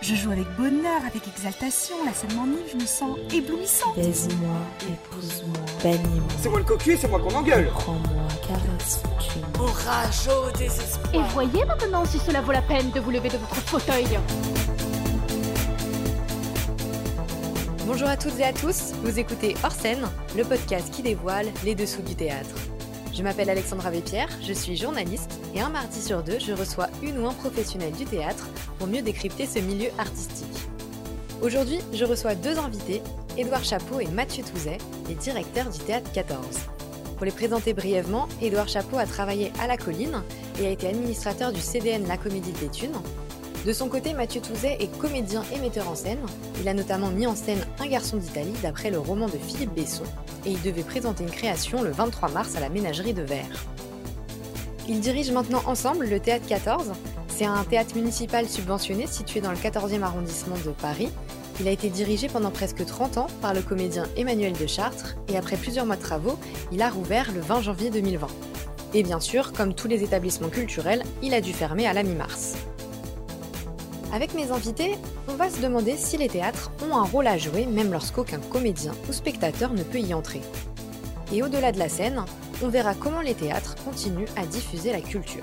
Je joue avec bonheur, avec exaltation, la scène m'enivre, je me sens éblouissante. Baise-moi, épouse-moi, bannis-moi. C'est moi le cocu, c'est moi qu'on engueule. Prends-moi. Orage au désespoir. Et voyez maintenant si cela vaut la peine de vous lever de votre fauteuil. Bonjour à toutes et à tous, vous écoutez Hors scène, le podcast qui dévoile les dessous du théâtre. Je m'appelle Alexandra Vépierre, je suis journaliste et un mardi sur deux, je reçois une ou un professionnel du théâtre pour mieux décrypter ce milieu artistique. Aujourd'hui, je reçois deux invités, Édouard Chapeau et Mathieu Touzet, les directeurs du Théâtre 14. Pour les présenter brièvement, Édouard Chapeau a travaillé à La Colline et a été administrateur du CDN La Comédie de Béthune. De son côté, Mathieu Touzet est comédien et metteur en scène. Il a notamment mis en scène Un garçon d'Italie d'après le roman de Philippe Besson et il devait présenter une création le 23 mars à la ménagerie de Verre. Ils dirigent maintenant ensemble le Théâtre 14. C'est un théâtre municipal subventionné situé dans le 14e arrondissement de Paris. Il a été dirigé pendant presque 30 ans par le comédien Emmanuel de Chartres et après plusieurs mois de travaux, il a rouvert le 20 janvier 2020. Et bien sûr, comme tous les établissements culturels, il a dû fermer à la mi-mars. Avec mes invités, on va se demander si les théâtres ont un rôle à jouer même lorsqu'aucun comédien ou spectateur ne peut y entrer. Et au-delà de la scène, on verra comment les théâtres continuent à diffuser la culture.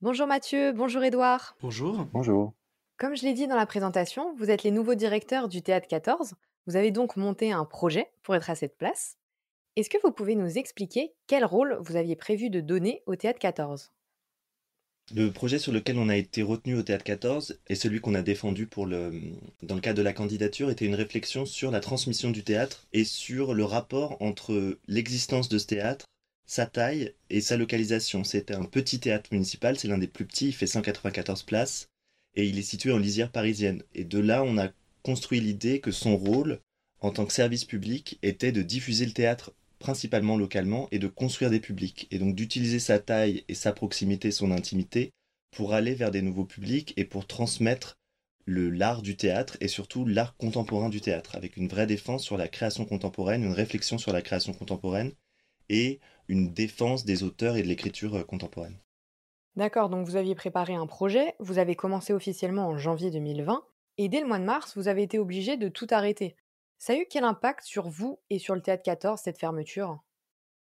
Bonjour Mathieu, bonjour Edouard. Bonjour. Bonjour. Comme je l'ai dit dans la présentation, vous êtes les nouveaux directeurs du Théâtre 14. Vous avez donc monté un projet pour être à cette place. Est-ce que vous pouvez nous expliquer quel rôle vous aviez prévu de donner au Théâtre 14 Le projet sur lequel on a été retenu au Théâtre 14 et celui qu'on a défendu dans le cadre de la candidature était une réflexion sur la transmission du théâtre et sur le rapport entre l'existence de ce théâtre, sa taille et sa localisation. C'est un petit théâtre municipal, c'est l'un des plus petits, il fait 194 places et il est situé en lisière parisienne. Et de là, on a construit l'idée que son rôle en tant que service public était de diffuser le théâtre principalement localement, et de construire des publics, et donc d'utiliser sa taille et sa proximité, son intimité, pour aller vers des nouveaux publics et pour transmettre l'art du théâtre et surtout l'art contemporain du théâtre, avec une vraie défense sur la création contemporaine, une réflexion sur la création contemporaine et une défense des auteurs et de l'écriture euh, contemporaine. D'accord, donc vous aviez préparé un projet, vous avez commencé officiellement en janvier 2020, et dès le mois de mars, vous avez été obligé de tout arrêter. Ça a eu quel impact sur vous et sur le Théâtre 14, cette fermeture?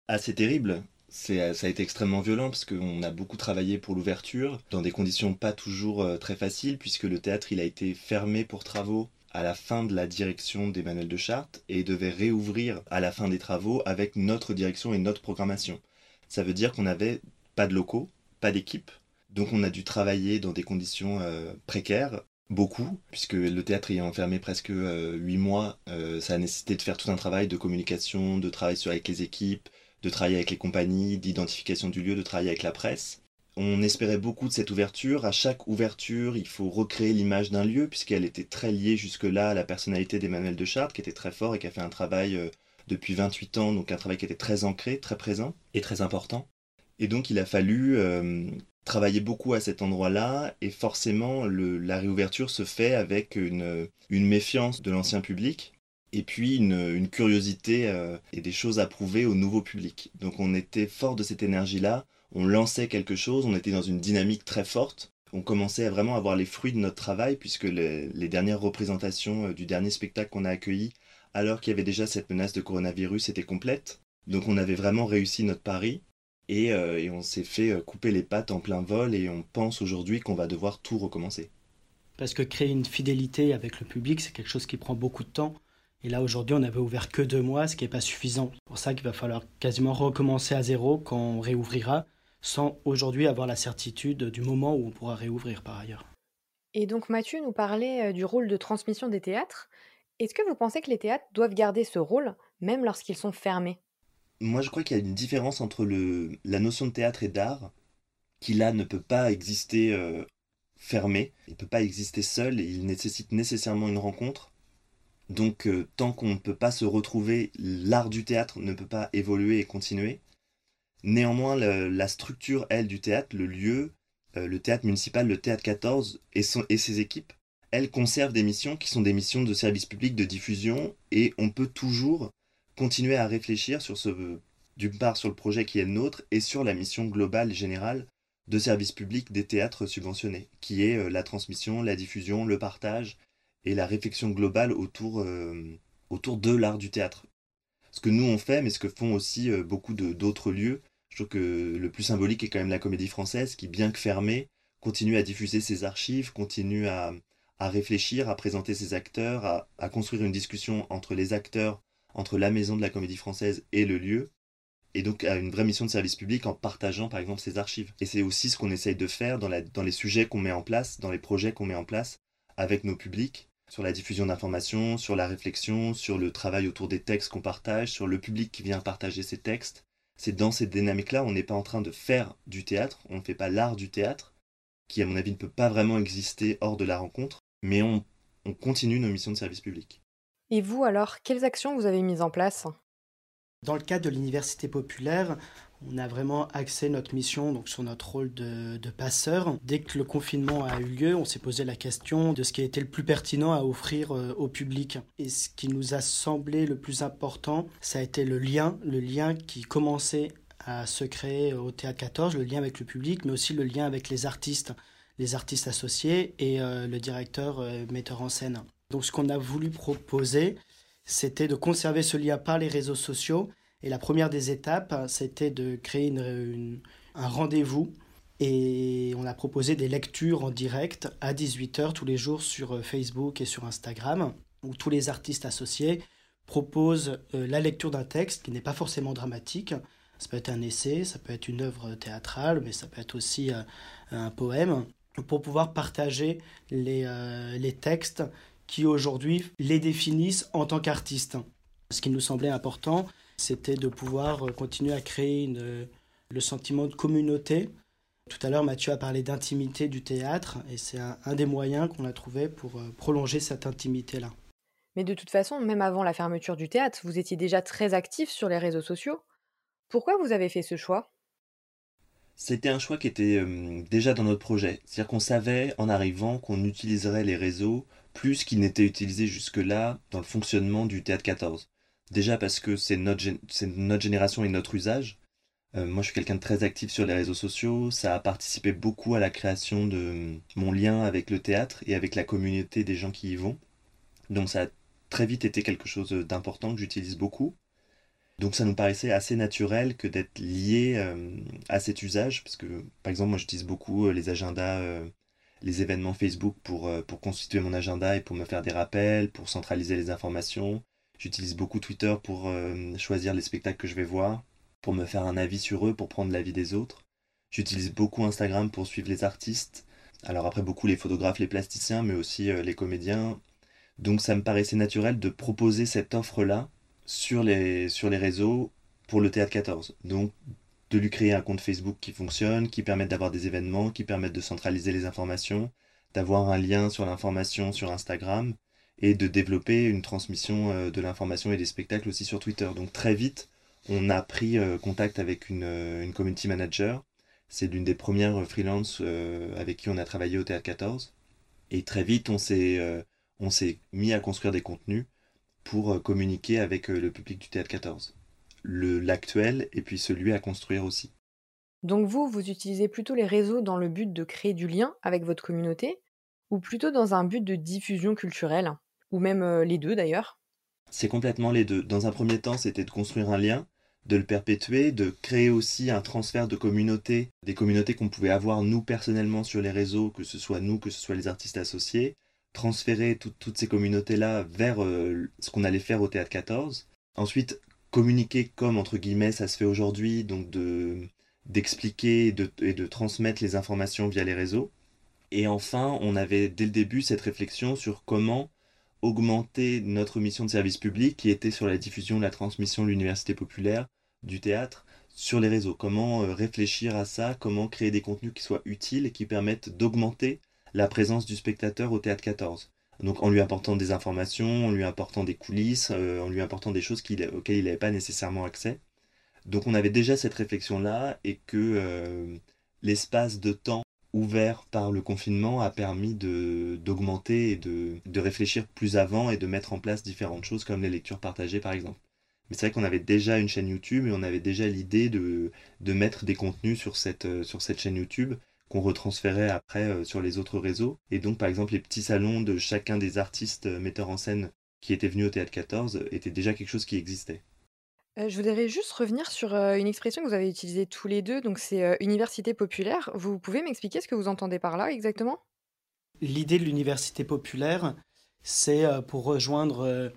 Ah, c'est terrible. C'est, ça a été extrêmement violent parce qu'on a beaucoup travaillé pour l'ouverture, dans des conditions pas toujours euh, très faciles, puisque le théâtre il a été fermé pour travaux à la fin de la direction d'Emmanuel de Chartres et devait réouvrir à la fin des travaux avec notre direction et notre programmation. Ça veut dire qu'on n'avait pas de locaux, pas d'équipe, donc on a dû travailler dans des conditions euh, précaires beaucoup, puisque le théâtre ayant fermé presque euh, huit mois, euh, ça a nécessité de faire tout un travail de communication, de travail avec les équipes, de travailler avec les compagnies, d'identification du lieu, de travailler avec la presse. On espérait beaucoup de cette ouverture. À chaque ouverture, il faut recréer l'image d'un lieu, puisqu'elle était très liée jusque-là à la personnalité d'Emmanuel de Chartres, qui était très fort et qui a fait un travail euh, depuis 28 ans, donc un travail qui était très ancré, très présent et très important. Et donc il a fallu travailler beaucoup à cet endroit-là et forcément la réouverture se fait avec une, méfiance de l'ancien public et puis une, curiosité euh, et des choses à prouver au nouveau public. Donc on était fort de cette énergie-là, on lançait quelque chose, on était dans une dynamique très forte, on commençait à vraiment avoir les fruits de notre travail puisque les, les dernières représentations euh, du dernier spectacle qu'on a accueilli, alors qu'il y avait déjà cette menace de coronavirus, étaient complètes. Donc on avait vraiment réussi notre pari. Euh, et, on s'est fait euh, couper les pattes en plein vol et on pense aujourd'hui qu'on va devoir tout recommencer. Parce que créer une fidélité avec le public, c'est quelque chose qui prend beaucoup de temps. Et là, aujourd'hui, on n'avait ouvert que deux mois, ce qui n'est pas suffisant. C'est pour ça qu'il va falloir quasiment recommencer à zéro quand on réouvrira, sans aujourd'hui avoir la certitude du moment où on pourra réouvrir par ailleurs. Et donc Mathieu nous parlait euh, du rôle de transmission des théâtres. Est-ce que vous pensez que les théâtres doivent garder ce rôle, même lorsqu'ils sont fermés? Moi, je crois qu'il y a une différence entre la notion de théâtre et d'art, qui là ne peut pas exister euh, fermé, il ne peut pas exister seul, il nécessite nécessairement une rencontre. Donc, euh, tant qu'on ne peut pas se retrouver, l'art du théâtre ne peut pas évoluer et continuer. Néanmoins, la structure, elle, du théâtre, le lieu, euh, le théâtre municipal, le théâtre 14 et, et ses équipes, elles conservent des missions qui sont des missions de service public, de diffusion, et on peut toujours continuer à réfléchir sur ce, d'une part sur le projet qui est le nôtre et sur la mission globale et générale de service public des théâtres subventionnés, qui est euh, la transmission, la diffusion, le partage et la réflexion globale autour, euh, autour de l'art du théâtre. Ce que nous on fait, mais ce que font aussi euh, beaucoup d'autres lieux. Je trouve que le plus symbolique est quand même la comédie française, qui, bien que fermée, continue à diffuser ses archives, continue à, à réfléchir, à présenter ses acteurs, à, à construire une discussion entre les acteurs, entre la maison de la comédie française et le lieu, et donc à une vraie mission de service public en partageant par exemple ses archives. Et c'est aussi ce qu'on essaye de faire dans, les sujets qu'on met en place, dans les projets qu'on met en place avec nos publics, sur la diffusion d'informations, sur la réflexion, sur le travail autour des textes qu'on partage, sur le public qui vient partager ses textes. C'est dans cette dynamique-là, on n'est pas en train de faire du théâtre, on ne fait pas l'art du théâtre, qui à mon avis ne peut pas vraiment exister hors de la rencontre, mais on continue nos missions de service public. Et vous alors, quelles actions vous avez mises en place? Dans le cadre de l'université populaire, on a vraiment axé notre mission donc, sur notre rôle de, passeur. Dès que le confinement a eu lieu, on s'est posé la question de ce qui était le plus pertinent à offrir euh, au public. Et ce qui nous a semblé le plus important, ça a été le lien, le lien qui commençait à se créer au Théâtre 14, le lien avec le public, mais aussi le lien avec les artistes, les artistes associés et euh, le directeur euh, metteur en scène. Donc ce qu'on a voulu proposer, c'était de conserver ce lien par les réseaux sociaux. Et la première des étapes, c'était de créer un rendez-vous. Et on a proposé des lectures en direct à 18h tous les jours sur euh, Facebook et sur Instagram, où tous les artistes associés proposent euh, la lecture d'un texte qui n'est pas forcément dramatique. Ça peut être un essai, ça peut être une œuvre théâtrale, mais ça peut être aussi euh, un poème, pour pouvoir partager les textes qui aujourd'hui les définissent en tant qu'artistes. Ce qui nous semblait important, c'était de pouvoir continuer à créer une, le sentiment de communauté. Tout à l'heure, Mathieu a parlé d'intimité du théâtre, et c'est un, un, des moyens qu'on a trouvé pour euh, prolonger cette intimité-là. Mais de toute façon, même avant la fermeture du théâtre, vous étiez déjà très actif sur les réseaux sociaux. Pourquoi vous avez fait ce choix? C'était un choix qui était euh, déjà dans notre projet. C'est-à-dire qu'on savait en arrivant qu'on utiliserait les réseaux plus qu'il n'était utilisé jusque-là dans le fonctionnement du théâtre 14. Déjà parce que c'est notre, génération et notre usage. Euh, moi, je suis quelqu'un de très actif sur les réseaux sociaux. Ça a participé beaucoup à la création de mon lien avec le théâtre et avec la communauté des gens qui y vont. Donc ça a très vite été quelque chose d'important que j'utilise beaucoup. Donc ça nous paraissait assez naturel que d'être lié euh, à cet usage, parce que par exemple moi j'utilise beaucoup euh, les agendas les événements Facebook pour, euh, pour constituer mon agenda et pour me faire des rappels, pour centraliser les informations. J'utilise beaucoup Twitter pour euh, choisir les spectacles que je vais voir, pour me faire un avis sur eux, pour prendre l'avis des autres. J'utilise beaucoup Instagram pour suivre les artistes. Alors après beaucoup les photographes, les plasticiens, mais aussi euh, les comédiens. Donc ça me paraissait naturel de proposer cette offre-là sur les, sur les réseaux pour le Théâtre 14. Donc de lui créer un compte Facebook qui fonctionne, qui permette d'avoir des événements, qui permettent de centraliser les informations, d'avoir un lien sur l'information sur Instagram et de développer une transmission euh, de l'information et des spectacles aussi sur Twitter. Donc très vite, on a pris euh, contact avec une, euh, une community manager. C'est l'une des premières freelances avec qui on a travaillé au Théâtre 14. Et très vite, on s'est on s'est mis à construire des contenus pour communiquer avec le public du Théâtre 14 l'actuel et puis celui à construire aussi. Donc vous, vous utilisez plutôt les réseaux dans le but de créer du lien avec votre communauté ou plutôt dans un but de diffusion culturelle? Ou même euh, les deux d'ailleurs? C'est complètement les deux. Dans un premier temps, c'était de construire un lien, de le perpétuer, de créer aussi un transfert de communautés, des communautés qu'on pouvait avoir nous personnellement sur les réseaux, que ce soit nous, que ce soit les artistes associés, transférer toutes ces communautés-là vers euh, ce qu'on allait faire au Théâtre 14. Ensuite, communiquer comme, entre guillemets, ça se fait aujourd'hui, donc de d'expliquer et de, et de transmettre les informations via les réseaux. Et enfin, on avait dès le début cette réflexion sur comment augmenter notre mission de service public qui était sur la diffusion, la transmission de l'université populaire, du théâtre, sur les réseaux. Comment euh, réfléchir à ça, comment créer des contenus qui soient utiles et qui permettent d'augmenter la présence du spectateur au théâtre 14. Donc en lui apportant des informations, en lui apportant des coulisses, euh, en lui apportant des choses auxquelles il n'avait pas nécessairement accès. Donc on avait déjà cette réflexion-là et que euh, l'espace de temps ouvert par le confinement a permis d'augmenter et de, réfléchir plus avant et de mettre en place différentes choses comme les lectures partagées par exemple. Mais c'est vrai qu'on avait déjà une chaîne YouTube et on avait déjà l'idée de, mettre des contenus sur cette, euh, sur cette chaîne YouTube qu'on retransférait après euh, sur les autres réseaux. Et donc, par exemple, les petits salons de chacun des artistes euh, metteurs en scène qui étaient venus au Théâtre 14 étaient déjà quelque chose qui existait. je voudrais juste revenir sur une expression que vous avez utilisée tous les deux, donc c'est université populaire. Vous pouvez m'expliquer ce que vous entendez par là exactement? L'idée de l'université populaire, c'est pour rejoindre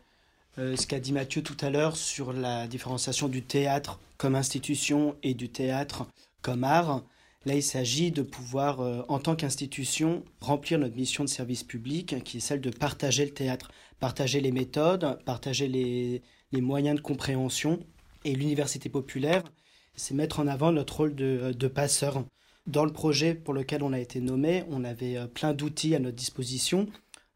euh, ce qu'a dit Mathieu tout à l'heure sur la différenciation du théâtre comme institution et du théâtre comme art. Là, il s'agit de pouvoir, euh, en tant qu'institution, remplir notre mission de service public, qui est celle de partager le théâtre, partager les méthodes, partager les, moyens de compréhension. Et l'université populaire, c'est mettre en avant notre rôle de, de passeur. Dans le projet pour lequel on a été nommé, on avait euh, plein d'outils à notre disposition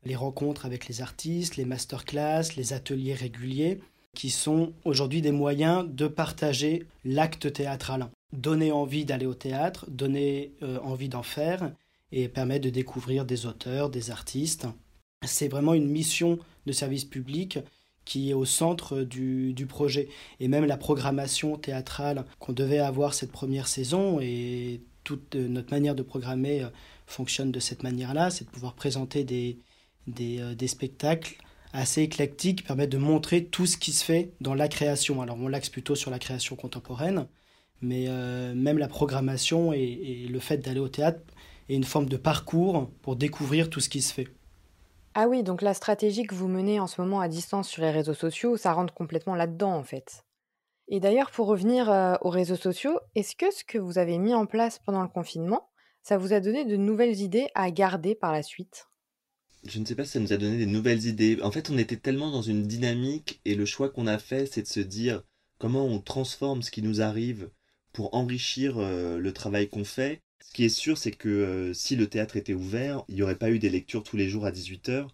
les rencontres avec les artistes, les masterclass, les ateliers réguliers, qui sont aujourd'hui des moyens de partager l'acte théâtral. Donner envie d'aller au théâtre, donner euh, envie d'en faire et permettre de découvrir des auteurs, des artistes. C'est vraiment une mission de service public qui est au centre du, du, projet. Et même la programmation théâtrale qu'on devait avoir cette première saison et toute notre manière de programmer euh, fonctionne de cette manière-là, c'est de pouvoir présenter des, euh, des, spectacles assez éclectiques qui permettent de montrer tout ce qui se fait dans la création. Alors on l'axe plutôt sur la création contemporaine, mais euh, même la programmation et, le fait d'aller au théâtre est une forme de parcours pour découvrir tout ce qui se fait. Ah oui, donc la stratégie que vous menez en ce moment à distance sur les réseaux sociaux, ça rentre complètement là-dedans en fait. Et d'ailleurs, pour revenir euh, aux réseaux sociaux, est-ce que ce que vous avez mis en place pendant le confinement, ça vous a donné de nouvelles idées à garder par la suite? Je ne sais pas si ça nous a donné des nouvelles idées. En fait, on était tellement dans une dynamique et le choix qu'on a fait, c'est de se dire comment on transforme ce qui nous arrive pour enrichir euh, le travail qu'on fait. Ce qui est sûr, c'est que euh, si le théâtre était ouvert, il n'y aurait pas eu des lectures tous les jours à 18h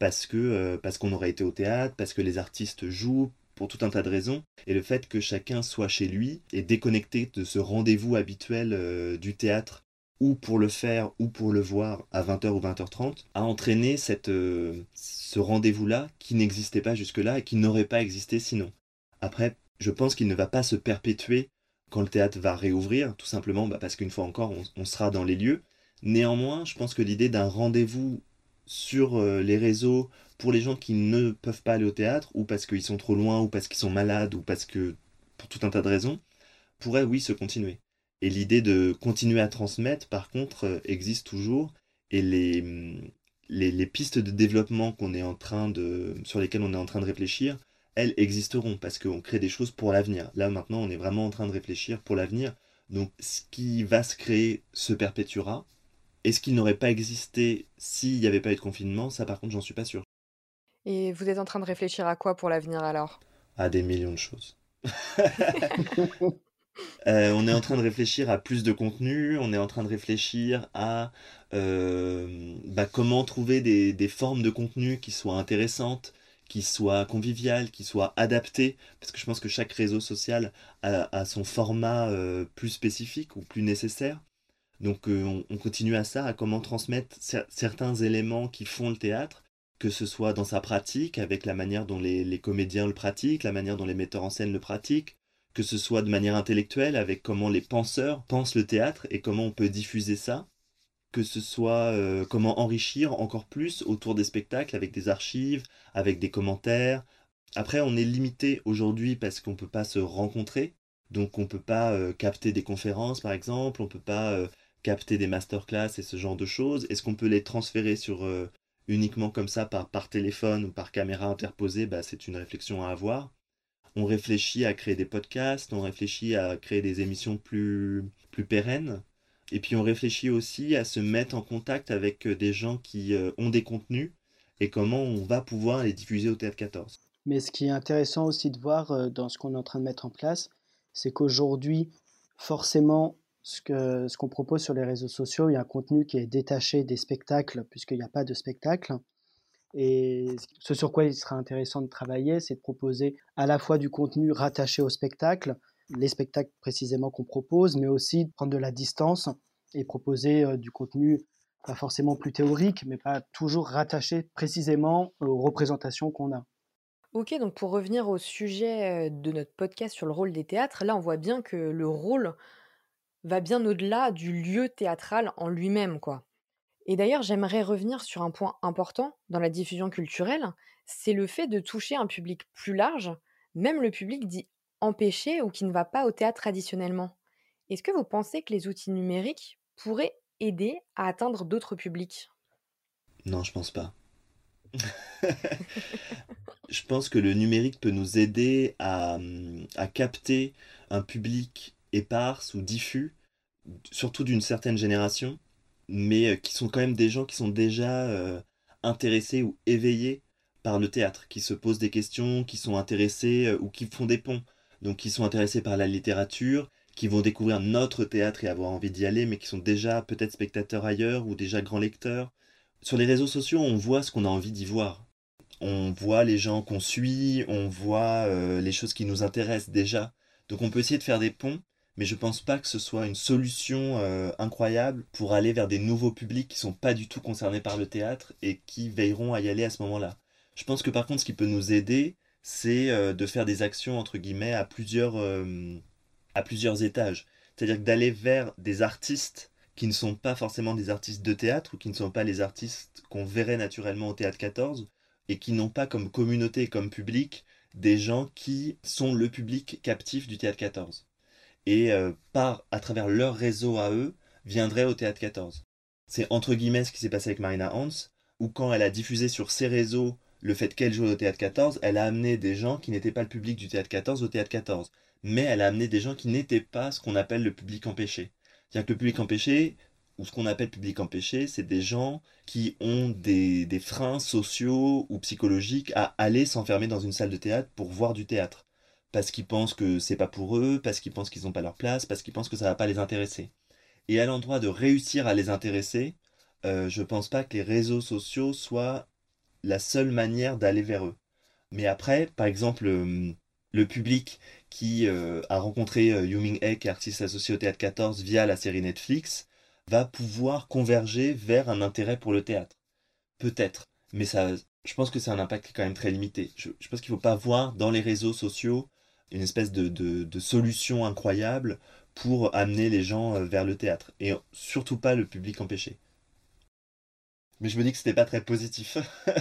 parce que euh, parce qu'on aurait été au théâtre, parce que les artistes jouent pour tout un tas de raisons. Et le fait que chacun soit chez lui et déconnecté de ce rendez-vous habituel du théâtre ou pour le faire ou pour le voir à 20h ou 20h30, a entraîné cette, ce rendez-vous-là qui n'existait pas jusque-là et qui n'aurait pas existé sinon. Après, je pense qu'il ne va pas se perpétuer quand le théâtre va réouvrir, tout simplement bah, parce qu'une fois encore, on, sera dans les lieux. Néanmoins, je pense que l'idée d'un rendez-vous sur euh, les réseaux pour les gens qui ne peuvent pas aller au théâtre, ou parce qu'ils sont trop loin, ou parce qu'ils sont malades, ou parce que pour tout un tas de raisons, pourrait oui se continuer. Et l'idée de continuer à transmettre, par contre, euh, existe toujours. Et mm, les, les, pistes de développement qu'on est en train sur lesquelles on est en train de réfléchir, elles existeront parce qu'on crée des choses pour l'avenir. Là, maintenant, on est vraiment en train de réfléchir pour l'avenir. Donc, ce qui va se créer se perpétuera. Et ce qui n'aurait pas existé s'il n'y avait pas eu de confinement, ça, par contre, j'en suis pas sûr. Et vous êtes en train de réfléchir à quoi pour l'avenir alors? À des millions de choses. Euh, on est en train de réfléchir à plus de contenu, on est en train de réfléchir à euh, bah, comment trouver des, formes de contenu qui soient intéressantes, qui soient conviviales, qui soient adaptées, parce que je pense que chaque réseau social a, son format euh, plus spécifique ou plus nécessaire. Donc on, continue à ça, à comment transmettre certains éléments qui font le théâtre, que ce soit dans sa pratique, avec la manière dont les comédiens le pratiquent, la manière dont les metteurs en scène le pratiquent, que ce soit de manière intellectuelle, avec comment les penseurs pensent le théâtre et comment on peut diffuser ça, que ce soit euh, comment enrichir encore plus autour des spectacles avec des archives, avec des commentaires. Après, on est limité aujourd'hui parce qu'on ne peut pas se rencontrer, donc on ne peut pas euh, capter des conférences par exemple, on ne peut pas euh, capter des masterclass et ce genre de choses. Est-ce qu'on peut les transférer sur uniquement comme ça par, par téléphone ou par caméra interposée? Bah, C'est une réflexion à avoir on réfléchit à créer des podcasts, on réfléchit à créer des émissions plus, plus pérennes. Et puis on réfléchit aussi à se mettre en contact avec euh, des gens qui euh, ont des contenus et comment on va pouvoir les diffuser au Théâtre 14. Mais ce qui est intéressant aussi de voir euh, dans ce qu'on est en train de mettre en place, c'est qu'aujourd'hui, forcément, ce qu'on ce qu'on propose sur les réseaux sociaux, il y a un contenu qui est détaché des spectacles, puisqu'il n'y a pas de spectacle. Et ce sur quoi il sera intéressant de travailler, c'est de proposer à la fois du contenu rattaché au spectacle, les spectacles précisément qu'on propose, mais aussi de prendre de la distance et proposer euh, du contenu pas forcément plus théorique, mais pas toujours rattaché précisément aux représentations qu'on a. Ok, donc pour revenir au sujet de notre podcast sur le rôle des théâtres, là on voit bien que le rôle va bien au-delà du lieu théâtral en lui-même, quoi. Et d'ailleurs, j'aimerais revenir sur un point important dans la diffusion culturelle, c'est le fait de toucher un public plus large, même le public dit empêché ou qui ne va pas au théâtre traditionnellement. Est-ce que vous pensez que les outils numériques pourraient aider à atteindre d'autres publics? Non, je pense pas. je pense que le numérique peut nous aider à, à capter un public éparse ou diffus, surtout d'une certaine génération, mais euh, qui sont quand même des gens qui sont déjà euh, intéressés ou éveillés par le théâtre, qui se posent des questions, qui sont intéressés euh, ou qui font des ponts, donc qui sont intéressés par la littérature, qui vont découvrir notre théâtre et avoir envie d'y aller, mais qui sont déjà peut-être spectateurs ailleurs ou déjà grands lecteurs. Sur les réseaux sociaux, on voit ce qu'on a envie d'y voir on voit les gens qu'on suit, on voit euh, les choses qui nous intéressent déjà. Donc on peut essayer de faire des ponts, mais je pense pas que ce soit une solution euh, incroyable pour aller vers des nouveaux publics qui sont pas du tout concernés par le théâtre et qui veilleront à y aller à ce moment-là. Je pense que par contre, ce qui peut nous aider, c'est euh, de faire des actions entre guillemets à plusieurs à plusieurs étages. C'est-à-dire d'aller vers des artistes qui ne sont pas forcément des artistes de théâtre ou qui ne sont pas les artistes qu'on verrait naturellement au théâtre 14, et qui n'ont pas comme communauté comme public des gens qui sont le public captif du théâtre 14 et euh, par à travers leur réseau à eux viendraient au théâtre 14. C'est entre guillemets ce qui s'est passé avec Marina Hans où quand elle a diffusé sur ses réseaux le fait qu'elle jouait au théâtre 14, elle a amené des gens qui n'étaient pas le public du théâtre 14 au théâtre 14, mais elle a amené des gens qui n'étaient pas ce qu'on appelle le public empêché. C'est-à-dire que le public empêché, ou ce qu'on appelle public empêché, c'est des gens qui ont des, des, freins sociaux ou psychologiques à aller s'enfermer dans une salle de théâtre pour voir du théâtre. Parce qu'ils pensent que c'est pas pour eux, parce qu'ils pensent qu'ils n'ont pas leur place, parce qu'ils pensent que ça va pas les intéresser. Et à l'endroit de réussir à les intéresser, euh, je pense pas que les réseaux sociaux soient la seule manière d'aller vers eux. Mais après, par exemple, euh, le public qui euh, a rencontré euh, Yu Ek, artiste associé au Théâtre 14, via la série Netflix, va pouvoir converger vers un intérêt pour le théâtre. Peut-être, mais ça, je pense que c'est un impact quand même très limité. Je, pense qu'il ne faut pas voir dans les réseaux sociaux une espèce de, de, solution incroyable pour amener les gens euh, vers le théâtre, et surtout pas le public empêché. Mais je me dis que c'était pas très positif.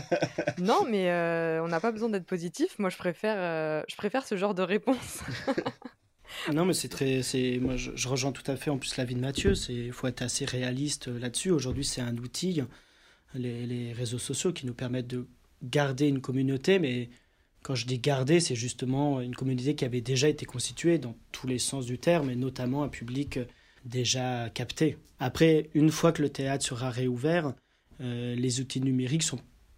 non, mais euh, on n'a pas besoin d'être positif. Moi, je préfère, euh, je préfère ce genre de réponse. Non, mais c'est très. C'est, moi, je, rejoins tout à fait en plus l'avis de Mathieu. Il faut être assez réaliste euh, là-dessus. Aujourd'hui, c'est un outil, les, les, réseaux sociaux, qui nous permettent de garder une communauté. Mais quand je dis garder, c'est justement une communauté qui avait déjà été constituée dans tous les sens du terme, et notamment un public déjà capté. Après, une fois que le théâtre sera réouvert, euh, les outils numériques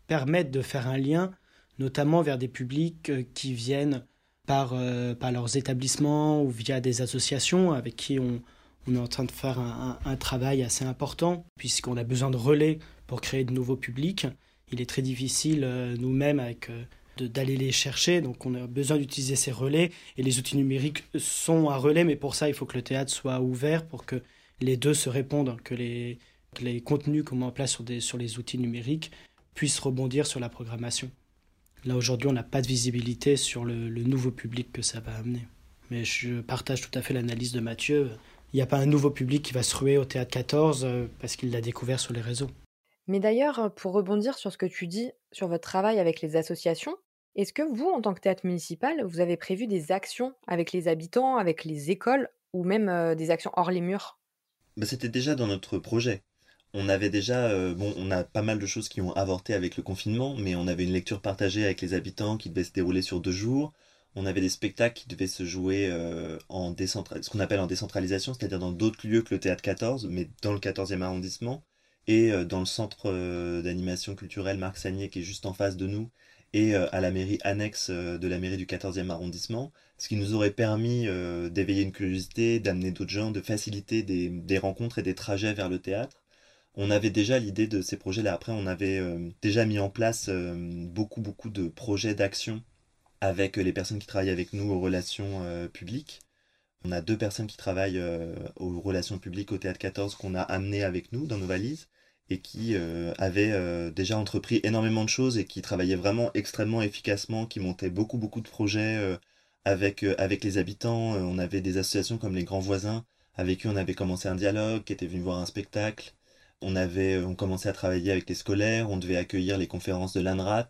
permettent de faire un lien, notamment vers des publics euh, qui viennent euh, par, leurs établissements ou via des associations avec qui on, est en train de faire un, travail assez important, puisqu'on a besoin de relais pour créer de nouveaux publics. Il est très difficile euh, nous-mêmes avec euh, d'aller les chercher, donc on a besoin d'utiliser ces relais, et les outils numériques sont un relais, mais pour ça, il faut que le théâtre soit ouvert pour que les deux se répondent, que les, les contenus qu'on met en place sur, des, sur les outils numériques puissent rebondir sur la programmation. Là, aujourd'hui, on n'a pas de visibilité sur le, nouveau public que ça va amener. Mais je partage tout à fait l'analyse de Mathieu. Il n'y a pas un nouveau public qui va se ruer au Théâtre 14 euh, parce qu'il l'a découvert sur les réseaux. Mais d'ailleurs, pour rebondir sur ce que tu dis sur votre travail avec les associations, est-ce que vous, en tant que théâtre municipal, vous avez prévu des actions avec les habitants, avec les écoles ou même euh, des actions hors les murs? Bah, C'était déjà dans notre projet on avait déjà, euh, bon, on a pas mal de choses qui ont avorté avec le confinement, mais on avait une lecture partagée avec les habitants qui devait se dérouler sur deux jours. On avait des spectacles qui devaient se jouer euh, en ce qu'on appelle en décentralisation, c'est-à-dire dans d'autres lieux que le théâtre 14, mais dans le 14e arrondissement, et euh, dans le centre d'animation culturelle Marc Sagnier qui est juste en face de nous, et à la mairie annexe de la mairie du 14e arrondissement, ce qui nous aurait permis d'éveiller une curiosité, d'amener d'autres gens, de faciliter des rencontres et des trajets vers le théâtre on avait déjà l'idée de ces projets-là. Après, on avait euh, déjà mis en place euh, beaucoup, beaucoup de projets d'action avec les personnes qui travaillent avec nous aux relations euh, publiques. On a deux personnes qui travaillent aux relations publiques au Théâtre 14 qu'on a amenées avec nous dans nos valises. et qui euh, euh, déjà entrepris énormément de choses et qui travaillait vraiment extrêmement efficacement, qui montait beaucoup beaucoup de projets euh, avec, avec les habitants. on avait des associations comme les Grands Voisins, avec qui on avait commencé un dialogue, qui étaient venus voir un spectacle. On avait on commençait à travailler avec les scolaires, on devait accueillir les conférences de l'ANRAT.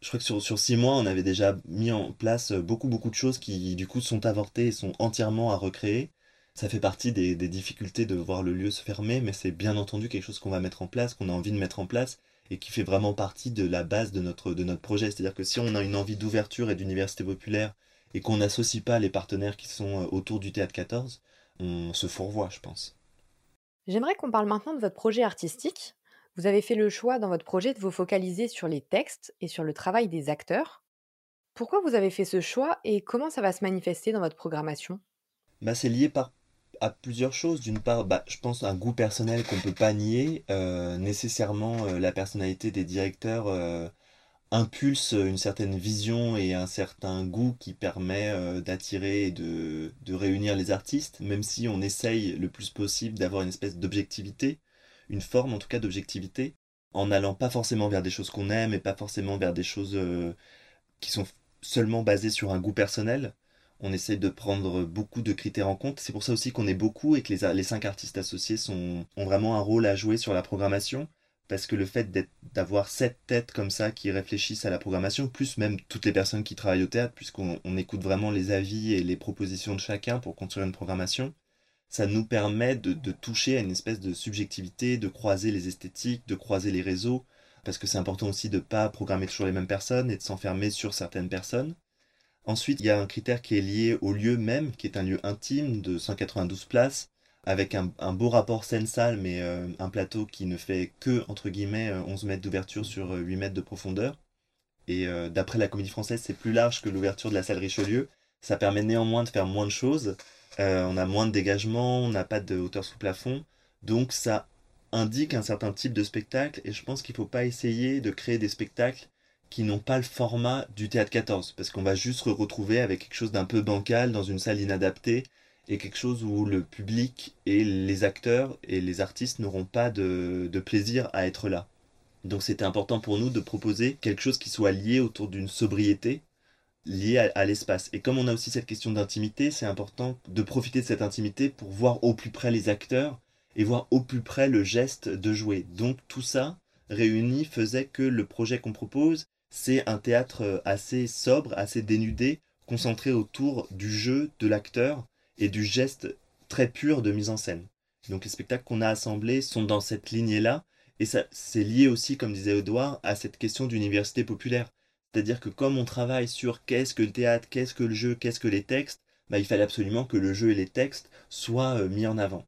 Je crois que sur, sur six mois, on avait déjà mis en place beaucoup beaucoup de choses qui du coup sont avortées et sont entièrement à recréer. Ça fait partie des, difficultés de voir le lieu se fermer, mais c'est bien entendu quelque chose qu'on va mettre en place, qu'on a envie de mettre en place, et qui fait vraiment partie de la base de notre, de notre projet. C'est-à-dire que si on a une envie d'ouverture et d'université populaire, et qu'on n'associe pas les partenaires qui sont autour du Théâtre 14, on se fourvoie, je pense. J'aimerais qu'on parle maintenant de votre projet artistique. Vous avez fait le choix dans votre projet de vous focaliser sur les textes et sur le travail des acteurs. Pourquoi vous avez fait ce choix et comment ça va se manifester dans votre programmation? Bah, C'est lié par à plusieurs choses. D'une part, bah, je pense à un goût personnel qu'on ne peut pas nier. Euh, nécessairement, euh, la personnalité des directeurs euh, impulse une certaine vision et un certain goût qui permet d'attirer et de, réunir les artistes, même si on essaye le plus possible d'avoir une espèce d'objectivité, une forme en tout cas d'objectivité, en n'allant pas forcément vers des choses qu'on aime et pas forcément vers des choses qui sont seulement basées sur un goût personnel on essaie de prendre beaucoup de critères en compte. C'est pour ça aussi qu'on est beaucoup et que les, cinq artistes associés ont vraiment un rôle à jouer sur la programmation. Parce que le fait d'avoir sept têtes comme ça qui réfléchissent à la programmation, plus même toutes les personnes qui travaillent au théâtre, puisqu'on écoute vraiment les avis et les propositions de chacun pour construire une programmation, ça nous permet de, de toucher à une espèce de subjectivité, de croiser les esthétiques, de croiser les réseaux, parce que c'est important aussi de ne pas programmer toujours les mêmes personnes et de s'enfermer sur certaines personnes. Ensuite, il y a un critère qui est lié au lieu même, qui est un lieu intime de 192 places, avec un, beau rapport scène-salle, mais euh, un plateau qui ne fait que, entre guillemets, 11 euh, mètres d'ouverture sur 8 euh, mètres de profondeur. Et d'après la comédie française, c'est plus large que l'ouverture de la salle Richelieu. Ça permet néanmoins de faire moins de choses. on a moins de dégagement, on n'a pas de hauteur sous plafond. Donc ça indique un certain type de spectacle. Et je pense qu'il ne faut pas essayer de créer des spectacles qui n'ont pas le format du théâtre 14, parce qu'on va juste se retrouver avec quelque chose d'un peu bancal dans une salle inadaptée, et quelque chose où le public et les acteurs et les artistes n'auront pas de, plaisir à être là. Donc c'était important pour nous de proposer quelque chose qui soit lié autour d'une sobriété, liée à, l'espace. Et comme on a aussi cette question d'intimité, c'est important de profiter de cette intimité pour voir au plus près les acteurs et voir au plus près le geste de jouer. Donc tout ça réuni faisait que le projet qu'on propose c'est un théâtre assez sobre, assez dénudé, concentré autour du jeu de l'acteur et du geste très pur de mise en scène. Donc les spectacles qu'on a assemblés sont dans cette lignée-là, et ça c'est lié aussi, comme disait Edouard, à cette question d'université populaire. C'est-à-dire que comme on travaille sur qu'est-ce que le théâtre, qu'est-ce que le jeu, qu'est-ce que les textes, bah, il fallait absolument que le jeu et les textes soient euh, mis en avant.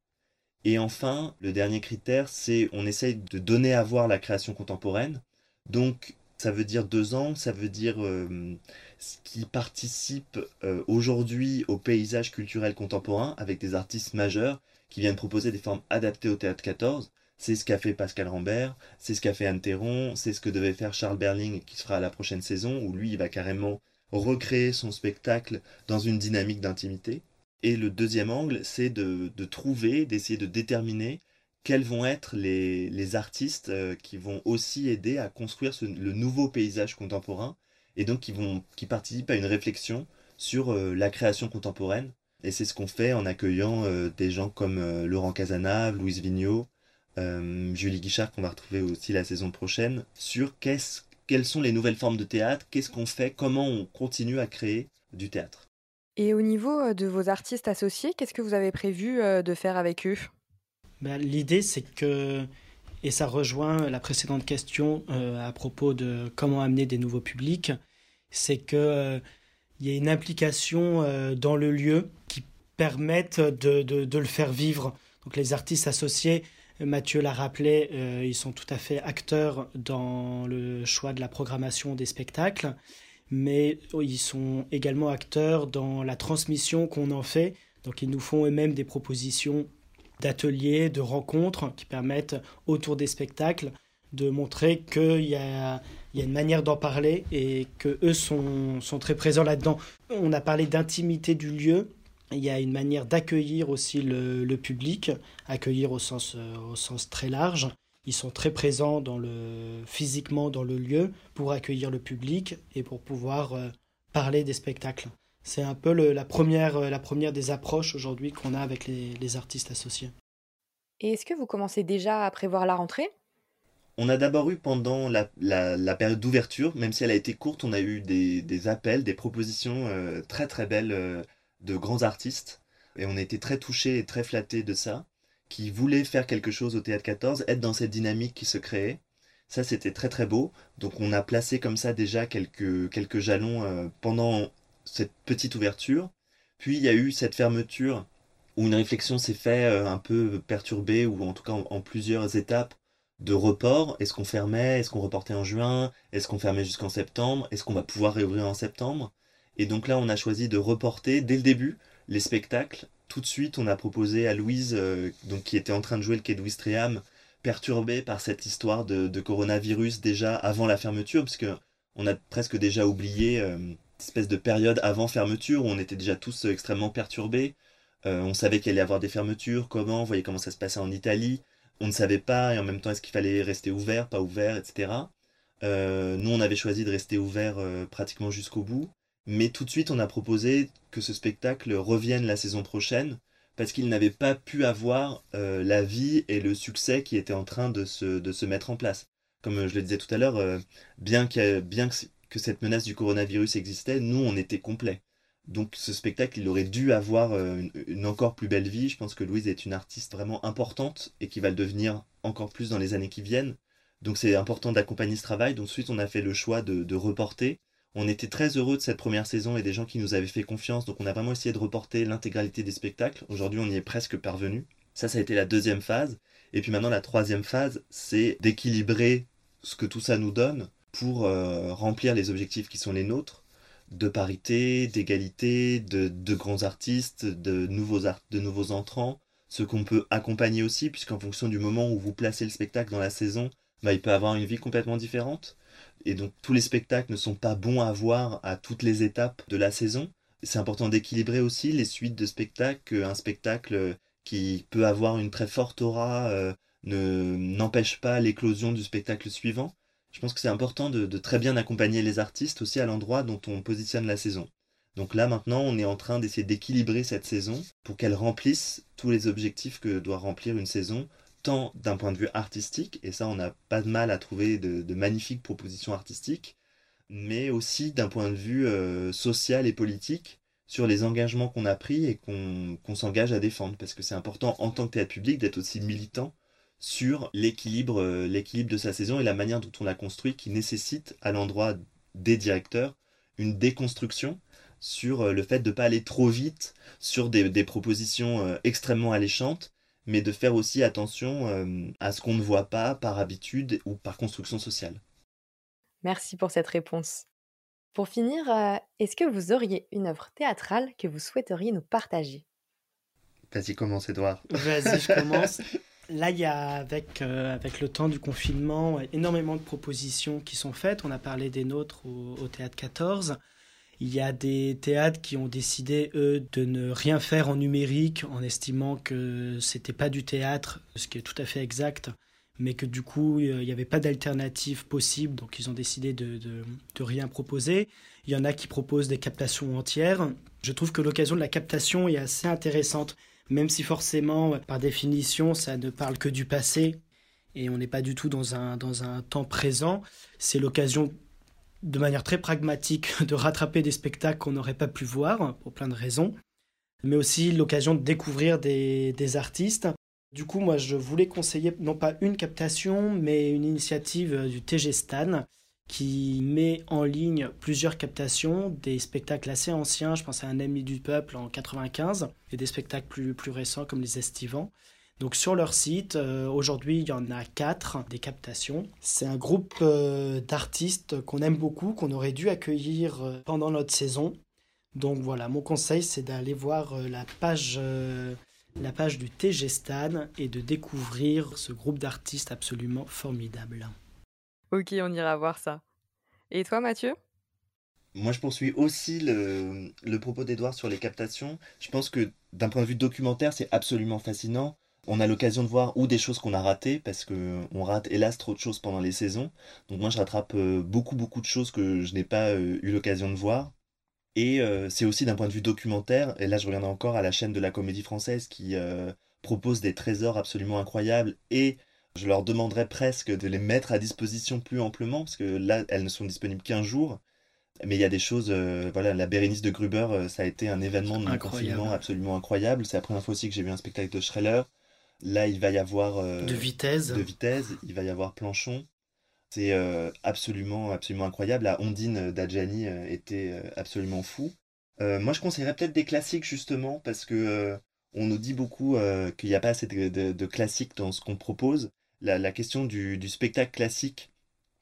Et enfin, le dernier critère, c'est on essaye de donner à voir la création contemporaine. Donc ça veut dire deux ans, ça veut dire euh, qui participe euh, aujourd'hui au paysage culturel contemporain avec des artistes majeurs qui viennent proposer des formes adaptées au théâtre 14. C'est ce qu'a fait Pascal Rambert, c'est ce qu'a fait Anne Théron, c'est ce que devait faire Charles Berling qui se fera la prochaine saison où lui il va carrément recréer son spectacle dans une dynamique d'intimité. Et le deuxième angle, c'est de, de trouver, d'essayer de déterminer quels vont être les, artistes euh, qui vont aussi aider à construire le nouveau paysage contemporain et donc qui, vont, qui participent à une réflexion sur euh, la création contemporaine. Et c'est ce qu'on fait en accueillant euh, des gens comme Laurent Casanave, Louise Vigneault, Julie Guichard qu'on va retrouver aussi la saison prochaine, sur quelles sont les nouvelles formes de théâtre, qu'est-ce qu'on fait, comment on continue à créer du théâtre. Et au niveau de vos artistes associés, qu'est-ce que vous avez prévu de faire avec eux? Ben, l'idée, c'est que, et ça rejoint la précédente question euh, à propos de comment amener des nouveaux publics, c'est qu'il euh, y a une implication euh, dans le lieu qui permette de, de, le faire vivre. Donc les artistes associés, Mathieu l'a rappelé, ils sont tout à fait acteurs dans le choix de la programmation des spectacles, mais ils sont également acteurs dans la transmission qu'on en fait. Donc ils nous font eux-mêmes des propositions d'ateliers, de rencontres qui permettent autour des spectacles de montrer qu'il y a, une manière d'en parler et que eux sont, très présents là-dedans. On a parlé d'intimité du lieu. Il y a une manière d'accueillir aussi le, public, accueillir au sens, au sens très large. Ils sont très présents dans le, physiquement dans le lieu pour accueillir le public et pour pouvoir euh, parler des spectacles. C'est un peu la, première, euh, la première des approches aujourd'hui qu'on a avec les, artistes associés. Et est-ce que vous commencez déjà à prévoir la rentrée? On a d'abord eu pendant la, période d'ouverture, même si elle a été courte, on a eu des, appels, des propositions euh, très très belles de grands artistes. Et on a été très touchés et très flattés de ça qui voulait faire quelque chose au Théâtre 14, être dans cette dynamique qui se créait. Ça, c'était très très beau. Donc on a placé comme ça déjà quelques, quelques jalons euh, pendant cette petite ouverture. Puis il y a eu cette fermeture où une réflexion s'est faite euh, un peu perturbée, ou en tout cas en, plusieurs étapes de report. Est-ce qu'on fermait? Est-ce qu'on reportait en juin? Est-ce qu'on fermait jusqu'en septembre? Est-ce qu'on va pouvoir réouvrir en septembre? Et donc là, on a choisi de reporter dès le début les spectacles. Tout de suite, on a proposé à Louise, euh, donc, qui était en train de jouer le quai de Ouistreham, perturbée par cette histoire de, coronavirus déjà avant la fermeture, parce que on a presque déjà oublié euh, espèce de période avant fermeture où on était déjà tous euh, extrêmement perturbés. on savait qu'il allait y avoir des fermetures, comment, vous voyez comment ça se passait en Italie. On ne savait pas, et en même temps, est-ce qu'il fallait rester ouvert, pas ouvert, etc. nous, on avait choisi de rester ouvert pratiquement jusqu'au bout. Mais tout de suite, on a proposé que ce spectacle revienne la saison prochaine parce qu'il n'avait pas pu avoir euh, la vie et le succès qui était en train de se, de se mettre en place. Comme je le disais tout à l'heure, euh, bien, bien que, cette menace du coronavirus existait, nous, on était complet. Donc ce spectacle, il aurait dû avoir euh, une, une, encore plus belle vie. Je pense que Louise est une artiste vraiment importante et qui va le devenir encore plus dans les années qui viennent. Donc c'est important d'accompagner ce travail. Donc ensuite, on a fait le choix de, de reporter on était très heureux de cette première saison et des gens qui nous avaient fait confiance, donc on a vraiment essayé de reporter l'intégralité des spectacles. Aujourd'hui, on y est presque parvenu. Ça, ça a été la deuxième phase. Et puis maintenant, la troisième phase, c'est d'équilibrer ce que tout ça nous donne pour euh, remplir les objectifs qui sont les nôtres de parité, d'égalité, de, grands artistes, de nouveaux, de nouveaux entrants, ce qu'on peut accompagner aussi, puisqu'en fonction du moment où vous placez le spectacle dans la saison, bah, il peut avoir une vie complètement différente. Et donc tous les spectacles ne sont pas bons à voir à toutes les étapes de la saison. C'est important d'équilibrer aussi les suites de spectacles. Un spectacle qui peut avoir une très forte aura euh, ne n'empêche pas l'éclosion du spectacle suivant. Je pense que c'est important de, très bien accompagner les artistes aussi à l'endroit dont on positionne la saison. Donc là maintenant on est en train d'essayer d'équilibrer cette saison pour qu'elle remplisse tous les objectifs que doit remplir une saison d'un point de vue artistique, et ça on n'a pas de mal à trouver de, magnifiques propositions artistiques, mais aussi d'un point de vue euh, social et politique sur les engagements qu'on a pris et qu'on s'engage à défendre, parce que c'est important en tant que théâtre public d'être aussi militant sur l'équilibre euh, l'équilibre de sa saison et la manière dont on l'a construit qui nécessite à l'endroit des directeurs une déconstruction sur euh, le fait de ne pas aller trop vite sur des, des propositions extrêmement alléchantes mais de faire aussi attention euh, à ce qu'on ne voit pas par habitude ou par construction sociale. Merci pour cette réponse. Pour finir, euh, est-ce que vous auriez une œuvre théâtrale que vous souhaiteriez nous partager? Vas-y, commence, Edouard. Vas-y, je commence. Là, il y a, avec, euh, avec le temps du confinement, énormément de propositions qui sont faites. On a parlé des nôtres au, Théâtre 14. Il y a des théâtres qui ont décidé, eux, de ne rien faire en numérique en estimant que c'était pas du théâtre, ce qui est tout à fait exact, mais que du coup, il n'y avait pas d'alternative possible, donc ils ont décidé de, de, rien proposer. Il y en a qui proposent des captations entières. Je trouve que l'occasion de la captation est assez intéressante, même si forcément, par définition, ça ne parle que du passé et on n'est pas du tout dans un, temps présent. C'est l'occasion de manière très pragmatique de rattraper des spectacles qu'on n'aurait pas pu voir pour plein de raisons, mais aussi l'occasion de découvrir des, artistes. Du coup, moi, je voulais conseiller non pas une captation, mais une initiative du TG Stan qui met en ligne plusieurs captations, des spectacles assez anciens, je pense à Un ami du peuple en 95, et des spectacles plus, récents comme Les Estivants. Donc sur leur site, euh, aujourd'hui il y en a quatre des captations. C'est un groupe euh, d'artistes qu'on aime beaucoup, qu'on aurait dû accueillir euh, pendant notre saison. Donc voilà, mon conseil c'est d'aller voir la page la page du TG Stan et de découvrir ce groupe d'artistes absolument formidable. Ok, on ira voir ça. Et toi Mathieu? Moi, je poursuis aussi le, propos d'Edouard sur les captations. Je pense que d'un point de vue documentaire, c'est absolument fascinant on a l'occasion de voir ou des choses qu'on a ratées parce que on rate hélas trop de choses pendant les saisons. Donc moi je rattrape euh, beaucoup beaucoup de choses que je n'ai pas euh, eu l'occasion de voir. Et euh, c'est aussi d'un point de vue documentaire, et là je reviendrai encore à la chaîne de la comédie française qui propose des trésors absolument incroyables et je leur demanderais presque de les mettre à disposition plus amplement parce que là elles ne sont disponibles qu'un jour. Mais il y a des choses, voilà, la Bérénice de Gruber, ça a été un événement de confinement absolument incroyable. C'est la première fois aussi que j'ai vu un spectacle de Schreller. Là, il va y avoir euh, de vitesse. De vitesse. Il va y avoir Planchon. C'est euh, absolument, absolument incroyable. La Ondine d'Adjani euh, était absolument fou. moi, je conseillerais peut-être des classiques justement parce que on nous dit beaucoup qu'il n'y a pas assez de, classiques dans ce qu'on propose. La, question du, spectacle classique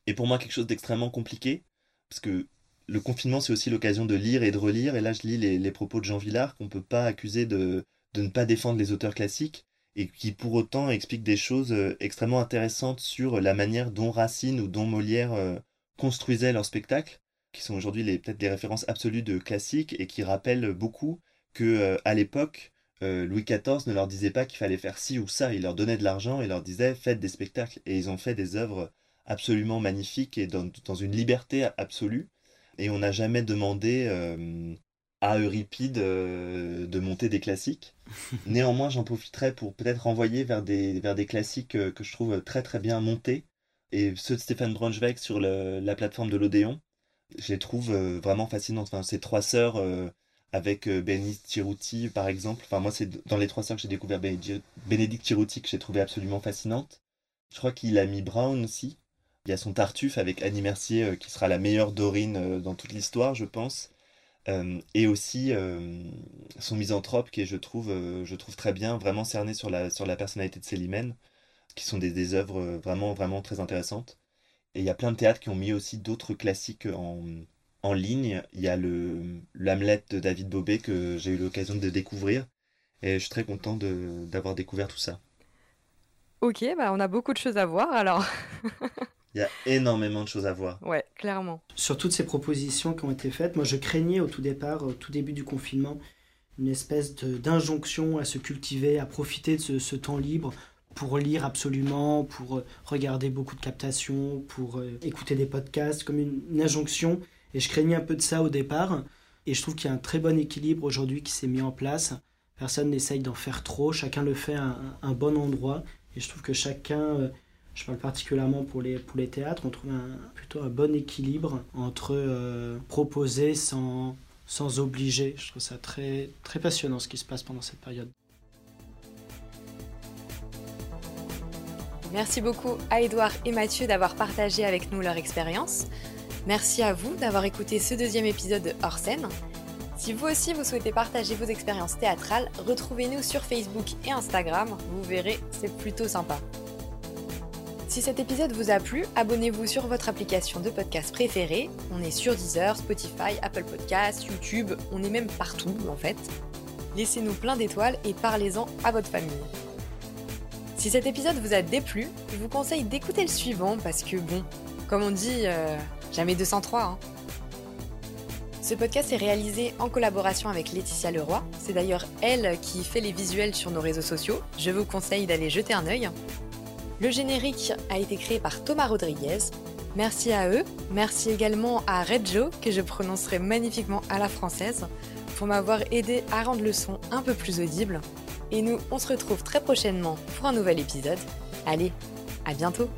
est pour moi quelque chose d'extrêmement compliqué parce que le confinement, c'est aussi l'occasion de lire et de relire. Et là, je lis les, propos de Jean Villard qu'on ne peut pas accuser de, ne pas défendre les auteurs classiques et qui pour autant explique des choses euh, extrêmement intéressantes sur la manière dont Racine ou dont Molière euh, construisaient leurs spectacles, qui sont aujourd'hui peut-être des références absolues de classiques et qui rappellent beaucoup que euh, à l'époque Louis XIV ne leur disait pas qu'il fallait faire ci ou ça, il leur donnait de l'argent et leur disait faites des spectacles et ils ont fait des œuvres absolument magnifiques et dans, dans une liberté absolue et on n'a jamais demandé à Euripide euh, de monter des classiques. Néanmoins, j'en profiterai pour peut-être renvoyer vers des, vers des classiques euh, que je trouve très très bien montés. Et ceux de Stéphane Braunschweig sur la plateforme de l'Odéon, je les trouve euh, vraiment fascinantes. Enfin, ces trois sœurs avec Bénédicte Tirouti, par exemple. Enfin, moi, c'est dans les trois sœurs que j'ai découvert Bénédicte Tirouti que j'ai trouvé absolument fascinante. Je crois qu'il a mis Brown aussi. Il y a son Tartuffe avec Annie Mercier, qui sera la meilleure Dorine dans toute l'histoire, je pense. Euh, et aussi euh, son misanthrope qui est, je trouve, euh, je trouve très bien, vraiment cerné sur la, sur la personnalité de Célimène, qui sont des, des œuvres vraiment, vraiment très intéressantes. Et il y a plein de théâtres qui ont mis aussi d'autres classiques en, en ligne. Il y a le l'Hamlet de David Bobet que j'ai eu l'occasion de découvrir. Et je suis très content d'avoir découvert tout ça. Ok, bah on a beaucoup de choses à voir alors. Il y a énormément de choses à voir. Ouais, clairement. Sur toutes ces propositions qui ont été faites, moi je craignais au tout départ, au tout début du confinement, une espèce d'injonction à se cultiver, à profiter de ce, temps libre pour lire absolument, pour euh, regarder beaucoup de captations, pour euh, écouter des podcasts, comme une, injonction. Et je craignais un peu de ça au départ. Et je trouve qu'il y a un très bon équilibre aujourd'hui qui s'est mis en place. Personne n'essaye d'en faire trop, chacun le fait à un, bon endroit. Et je trouve que chacun euh, je parle particulièrement pour les, pour les théâtres, on trouve un, plutôt un bon équilibre entre euh, proposer sans, sans obliger. Je trouve ça très, très passionnant ce qui se passe pendant cette période. Merci beaucoup à Edouard et Mathieu d'avoir partagé avec nous leur expérience. Merci à vous d'avoir écouté ce deuxième épisode de Hors scène. Si vous aussi vous souhaitez partager vos expériences théâtrales, retrouvez-nous sur Facebook et Instagram, vous verrez, c'est plutôt sympa. Si cet épisode vous a plu, abonnez-vous sur votre application de podcast préférée. On est sur Deezer, Spotify, Apple Podcasts, YouTube, on est même partout en fait. Laissez-nous plein d'étoiles et parlez-en à votre famille. Si cet épisode vous a déplu, je vous conseille d'écouter le suivant parce que bon, comme on dit, euh, jamais 203. Hein. Ce podcast est réalisé en collaboration avec Laetitia Leroy. C'est d'ailleurs elle qui fait les visuels sur nos réseaux sociaux. Je vous conseille d'aller jeter un œil. Le générique a été créé par Thomas Rodriguez. Merci à eux. Merci également à Redjo, que je prononcerai magnifiquement à la française, pour m'avoir aidé à rendre le son un peu plus audible. Et nous, on se retrouve très prochainement pour un nouvel épisode. Allez, à bientôt